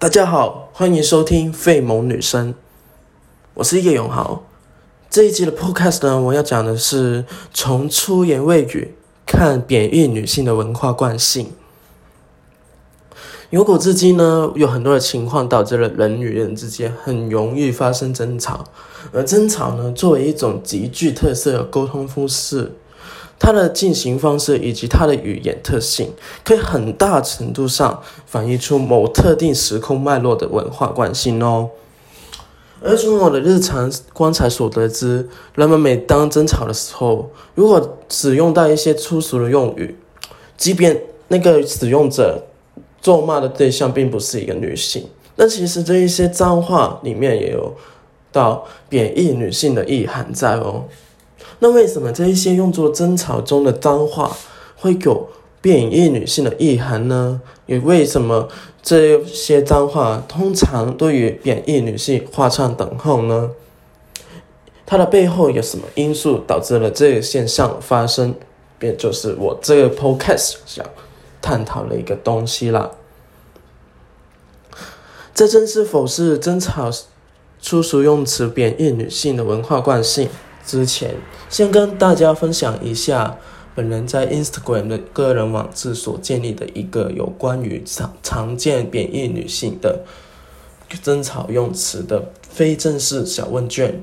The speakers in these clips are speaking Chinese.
大家好，欢迎收听《费蒙女生》，我是叶永豪。这一集的 Podcast 呢，我要讲的是从出言未语看贬义女性的文化惯性。由古至今呢，有很多的情况导致了人与人之间很容易发生争吵，而争吵呢，作为一种极具特色的沟通方式。它的进行方式以及它的语言特性，可以很大程度上反映出某特定时空脉络的文化惯性哦。而从我的日常观察所得知，人们每当争吵的时候，如果使用到一些粗俗的用语，即便那个使用者咒骂的对象并不是一个女性，那其实这一些脏话里面也有到贬义女性的意涵在哦。那为什么这一些用作争吵中的脏话会有贬义女性的意涵呢？也为什么这些脏话通常都与贬义女性画上等号呢？它的背后有什么因素导致了这个现象发生？便就是我这个 podcast 想探讨的一个东西啦。这正是否是争吵粗俗用词贬义女性的文化惯性？之前先跟大家分享一下本人在 Instagram 的个人网志所建立的一个有关于常常见贬义女性的争吵用词的非正式小问卷。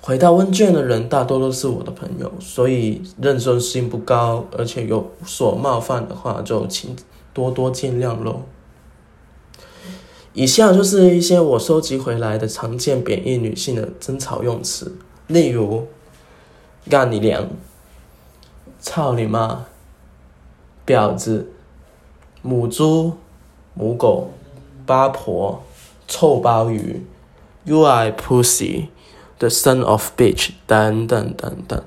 回答问卷的人大多都是我的朋友，所以认真性不高，而且有所冒犯的话，就请多多见谅喽。以下就是一些我收集回来的常见贬义女性的争吵用词，例如“干你娘”“操你妈”“婊子”“母猪”“母狗”“八婆”“臭鲍鱼 ”“You are pussy”“the son of bitch” 等等等等。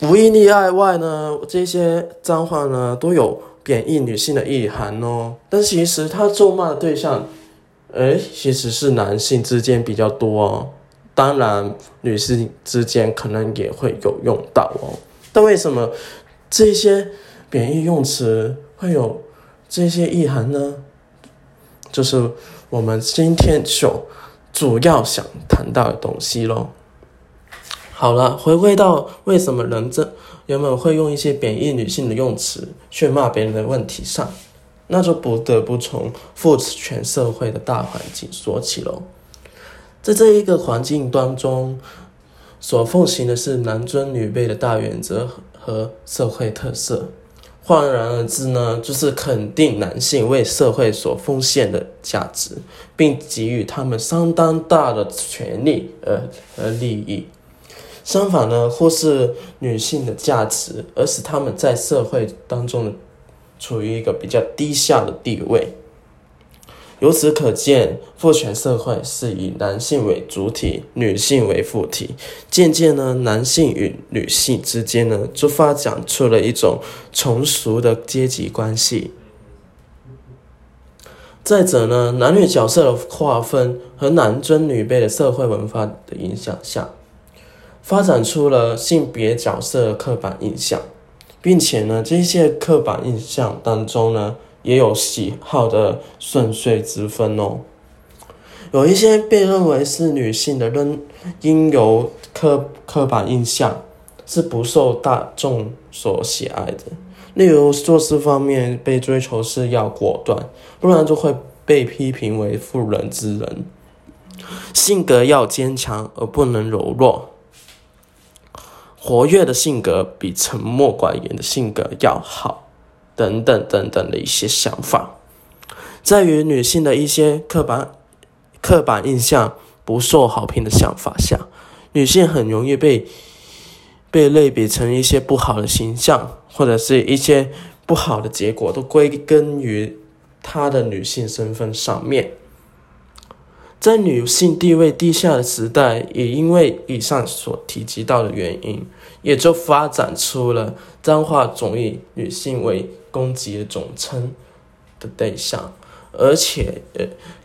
无一例外呢，这些脏话呢都有。贬义女性的意涵哦，但其实他咒骂的对象，哎，其实是男性之间比较多哦。当然，女性之间可能也会有用到哦。但为什么这些贬义用词会有这些意涵呢？就是我们今天就主要想谈到的东西喽。好了，回归到为什么人这。人们会用一些贬义女性的用词去骂别人的问题上，那就不得不从父权社会的大环境说起喽。在这一个环境当中，所奉行的是男尊女卑的大原则和社会特色。换然而之呢，就是肯定男性为社会所奉献的价值，并给予他们相当大的权利呃和利益。相反呢，忽视女性的价值，而使她们在社会当中处于一个比较低下的地位。由此可见，父权社会是以男性为主体，女性为副体。渐渐呢，男性与女性之间呢，就发展出了一种从属的阶级关系。再者呢，男女角色的划分和男尊女卑的社会文化的影响下。发展出了性别角色的刻板印象，并且呢，这些刻板印象当中呢，也有喜好的顺遂之分哦。有一些被认为是女性的认应由刻刻板印象是不受大众所喜爱的，例如做事方面被追求是要果断，不然就会被批评为妇人之仁；性格要坚强而不能柔弱。活跃的性格比沉默寡言的性格要好，等等等等的一些想法，在于女性的一些刻板刻板印象不受好评的想法下，女性很容易被被类比成一些不好的形象，或者是一些不好的结果，都归根于她的女性身份上面。在女性地位低下的时代，也因为以上所提及到的原因，也就发展出了脏话总以女性为攻击的总称的对象，而且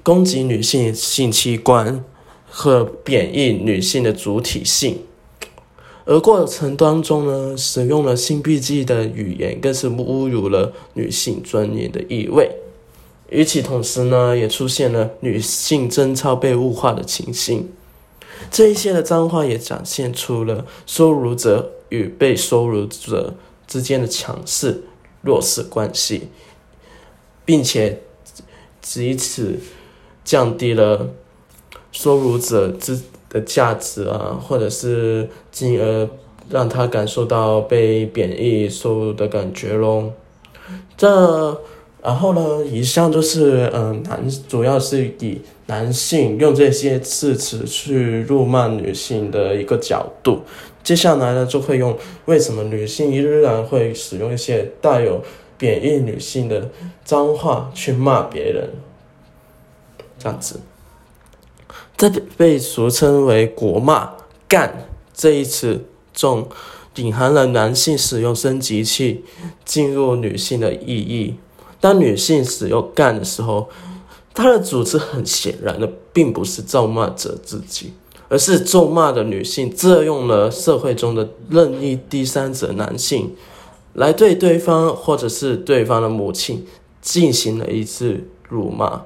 攻击女性性器官和贬义女性的主体性，而过程当中呢，使用了性避忌的语言，更是侮辱了女性尊严的意味。与此同时呢，也出现了女性贞操被物化的情形。这一些的脏话也展现出了羞辱者与被羞辱者之间的强势弱势关系，并且以此降低了羞辱者之的价值啊，或者是进而让他感受到被贬义、羞辱的感觉咯。这。然后呢，以上就是嗯，男主要是以男性用这些字词去辱骂女性的一个角度。接下来呢，就会用为什么女性依然会使用一些带有贬义女性的脏话去骂别人，这样子。这被俗称为“国骂”“干”这一词中，隐含了男性使用升级器进入女性的意义。当女性使用“干”的时候，它的主旨很显然的，并不是咒骂者自己，而是咒骂的女性借用了社会中的任意第三者男性，来对对方或者是对方的母亲进行了一次辱骂。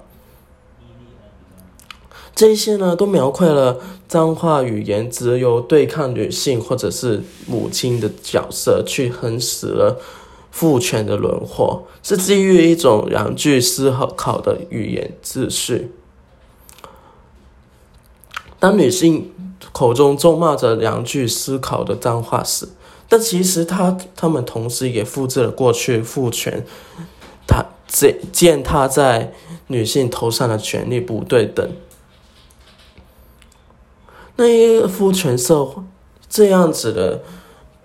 这些呢，都描绘了脏话语言只有对抗女性或者是母亲的角色，去横死了。父权的轮廓是基于一种两句思考的语言秩序。当女性口中咒骂着两句思考的脏话时，但其实她她们同时也复制了过去父权他这践踏在女性头上的权利不对等。那一个父权社会这样子的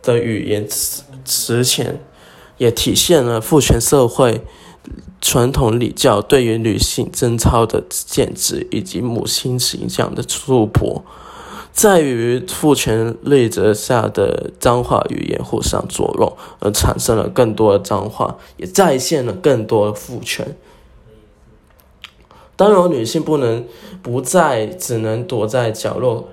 的语言词词前。也体现了父权社会传统礼教对于女性贞操的限制，以及母亲形象的束缚，在于父权内则下的脏话语言互相作用，而产生了更多的脏话，也再现了更多的父权。当有女性不能不再只能躲在角落。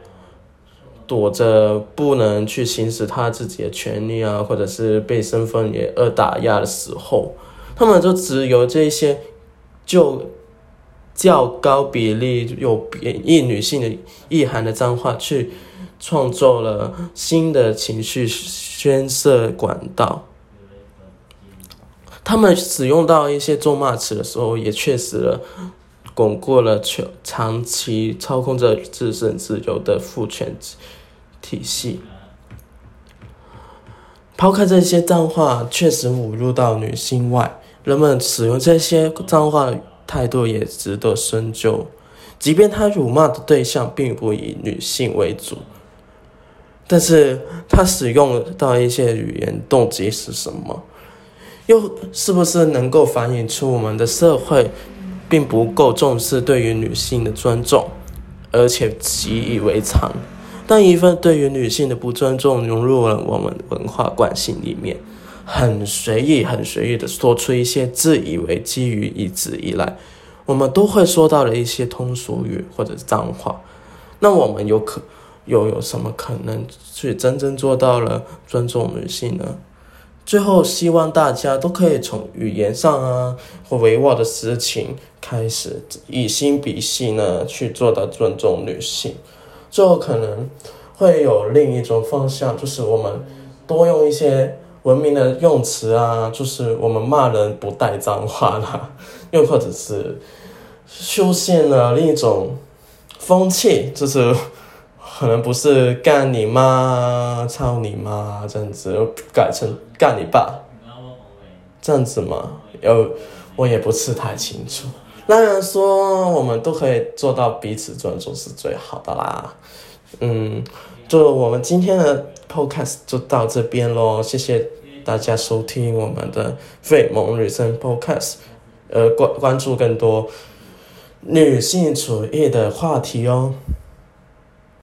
躲着不能去行使他自己的权利啊，或者是被身份也而打压的时候，他们就只有这些就较高比例有贬义女性的意涵的脏话，去创造了新的情绪宣泄管道。他们使用到一些咒骂词的时候，也确实了。巩固了长长期操控着自身自由的父权体系。抛开这些脏话确实侮辱到女性外，人们使用这些脏话态度也值得深究。即便他辱骂的对象并不以女性为主，但是他使用到一些语言动机是什么？又是不是能够反映出我们的社会？并不够重视对于女性的尊重，而且习以为常。当一份对于女性的不尊重融入了我们文化惯性里面，很随意、很随意的说出一些自以为基于一直以来我们都会说到的一些通俗语或者是脏话，那我们有可又有什么可能去真正做到了尊重女性呢？最后，希望大家都可以从语言上啊，或委婉的事情开始，以心比心呢，去做到尊重女性。最后可能会有另一种方向，就是我们多用一些文明的用词啊，就是我们骂人不带脏话啦，又或者是出现了另一种风气，就是。可能不是干你妈、操你妈这样子，改成干你爸，这样子嘛？有，我也不是太清楚。当然说，我们都可以做到彼此尊重是最好的啦。嗯，就我们今天的 podcast 就到这边喽，谢谢大家收听我们的费蒙女生 podcast，呃，关关注更多女性主义的话题哦。